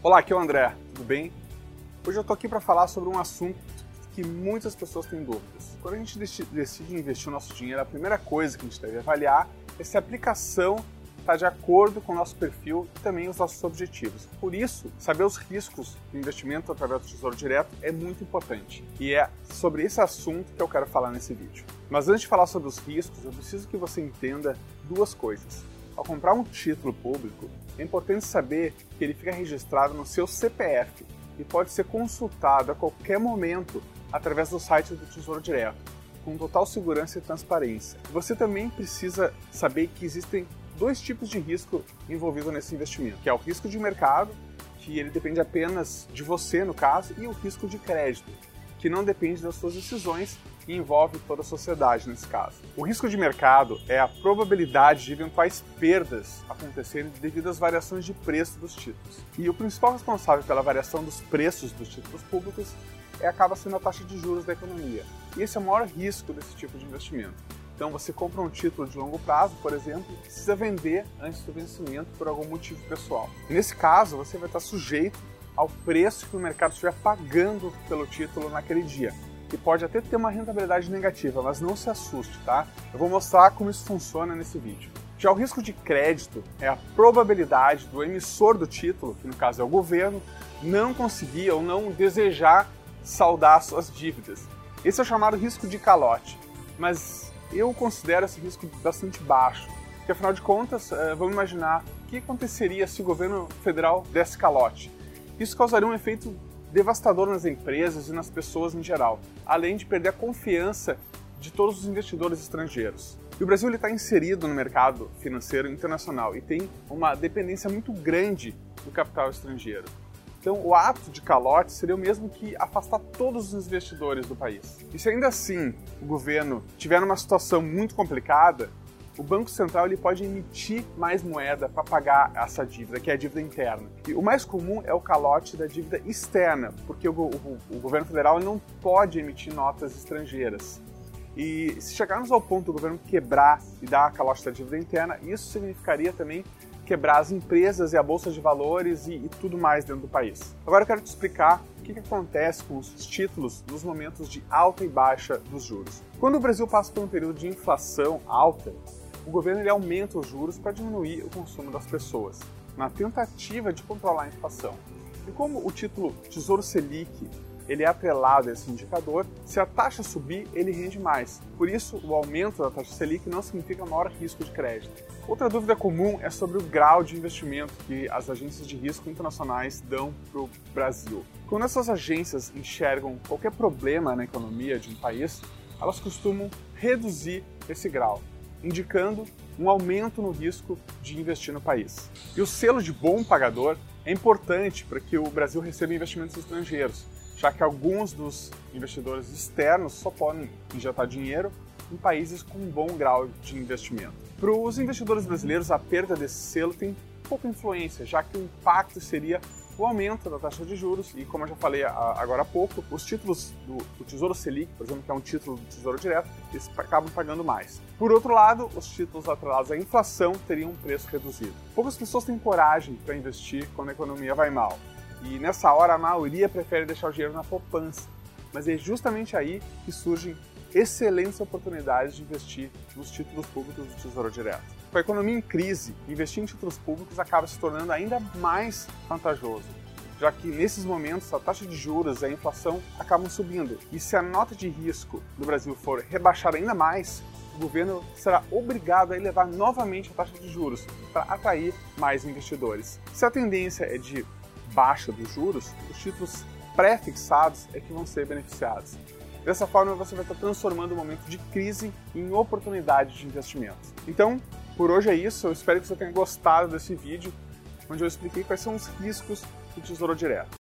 Olá, aqui é o André, tudo bem? Hoje eu tô aqui para falar sobre um assunto que muitas pessoas têm dúvidas. Quando a gente decide investir o nosso dinheiro, a primeira coisa que a gente deve avaliar é se a aplicação está de acordo com o nosso perfil e também os nossos objetivos. Por isso, saber os riscos do investimento através do Tesouro Direto é muito importante. E é sobre esse assunto que eu quero falar nesse vídeo. Mas antes de falar sobre os riscos, eu preciso que você entenda duas coisas. Ao comprar um título público, é importante saber que ele fica registrado no seu CPF e pode ser consultado a qualquer momento através do site do Tesouro Direto, com total segurança e transparência. Você também precisa saber que existem dois tipos de risco envolvido nesse investimento, que é o risco de mercado, que ele depende apenas de você no caso, e o risco de crédito, que não depende das suas decisões e envolve toda a sociedade nesse caso. O risco de mercado é a probabilidade de eventuais perdas acontecerem devido às variações de preço dos títulos. E o principal responsável pela variação dos preços dos títulos públicos é, acaba sendo a taxa de juros da economia. E esse é o maior risco desse tipo de investimento. Então você compra um título de longo prazo, por exemplo, e precisa vender antes do vencimento por algum motivo pessoal. Nesse caso, você vai estar sujeito ao preço que o mercado estiver pagando pelo título naquele dia. E pode até ter uma rentabilidade negativa, mas não se assuste, tá? Eu vou mostrar como isso funciona nesse vídeo. Já o risco de crédito é a probabilidade do emissor do título, que no caso é o governo, não conseguir ou não desejar saldar suas dívidas. Esse é o chamado risco de calote. Mas eu considero esse risco bastante baixo. Porque afinal de contas, eh, vamos imaginar o que aconteceria se o governo federal desse calote. Isso causaria um efeito devastador nas empresas e nas pessoas em geral, além de perder a confiança de todos os investidores estrangeiros. E o Brasil está inserido no mercado financeiro internacional e tem uma dependência muito grande do capital estrangeiro. Então, o ato de calote seria o mesmo que afastar todos os investidores do país. E se ainda assim o governo tiver numa situação muito complicada, o Banco Central ele pode emitir mais moeda para pagar essa dívida, que é a dívida interna. E o mais comum é o calote da dívida externa, porque o, o, o governo federal não pode emitir notas estrangeiras. E se chegarmos ao ponto do governo quebrar e dar a calote da dívida interna, isso significaria também quebrar as empresas e a bolsa de valores e, e tudo mais dentro do país. Agora eu quero te explicar o que, que acontece com os títulos nos momentos de alta e baixa dos juros. Quando o Brasil passa por um período de inflação alta, o governo ele aumenta os juros para diminuir o consumo das pessoas, na tentativa de controlar a inflação. E como o título Tesouro Selic ele é atrelado a esse indicador, se a taxa subir, ele rende mais. Por isso, o aumento da taxa Selic não significa maior risco de crédito. Outra dúvida comum é sobre o grau de investimento que as agências de risco internacionais dão para o Brasil. Quando essas agências enxergam qualquer problema na economia de um país, elas costumam reduzir esse grau, indicando um aumento no risco de investir no país. E o selo de bom pagador é importante para que o Brasil receba investimentos estrangeiros, já que alguns dos investidores externos só podem injetar dinheiro em países com um bom grau de investimento. Para os investidores brasileiros, a perda desse selo tem pouca influência, já que o impacto seria o aumento da taxa de juros e, como eu já falei agora há pouco, os títulos do, do, Tesouro Selic, por exemplo, que é um título do Tesouro Direto, eles acabam pagando mais. Por outro lado, os títulos atrelados à inflação teriam um preço reduzido. Poucas pessoas têm coragem para investir quando a economia vai mal. E nessa hora a maioria prefere deixar o dinheiro na poupança. Mas é justamente aí que surgem excelentes oportunidades de investir nos títulos públicos do Tesouro Direto. Com a economia em crise, investir em títulos públicos acaba se tornando ainda mais vantajoso, já que nesses momentos a taxa de juros e a inflação acabam subindo. E se a nota de risco do Brasil for rebaixada ainda mais, o governo será obrigado a elevar novamente a taxa de juros para atrair mais investidores. Se a tendência é de baixa dos juros, os títulos pré-fixados é que vão ser beneficiados. Dessa forma, você vai estar transformando o momento de crise em oportunidade de investimento. Então, por hoje é isso. Eu espero que você tenha gostado desse vídeo, onde eu expliquei quais são os riscos do Tesouro Direto.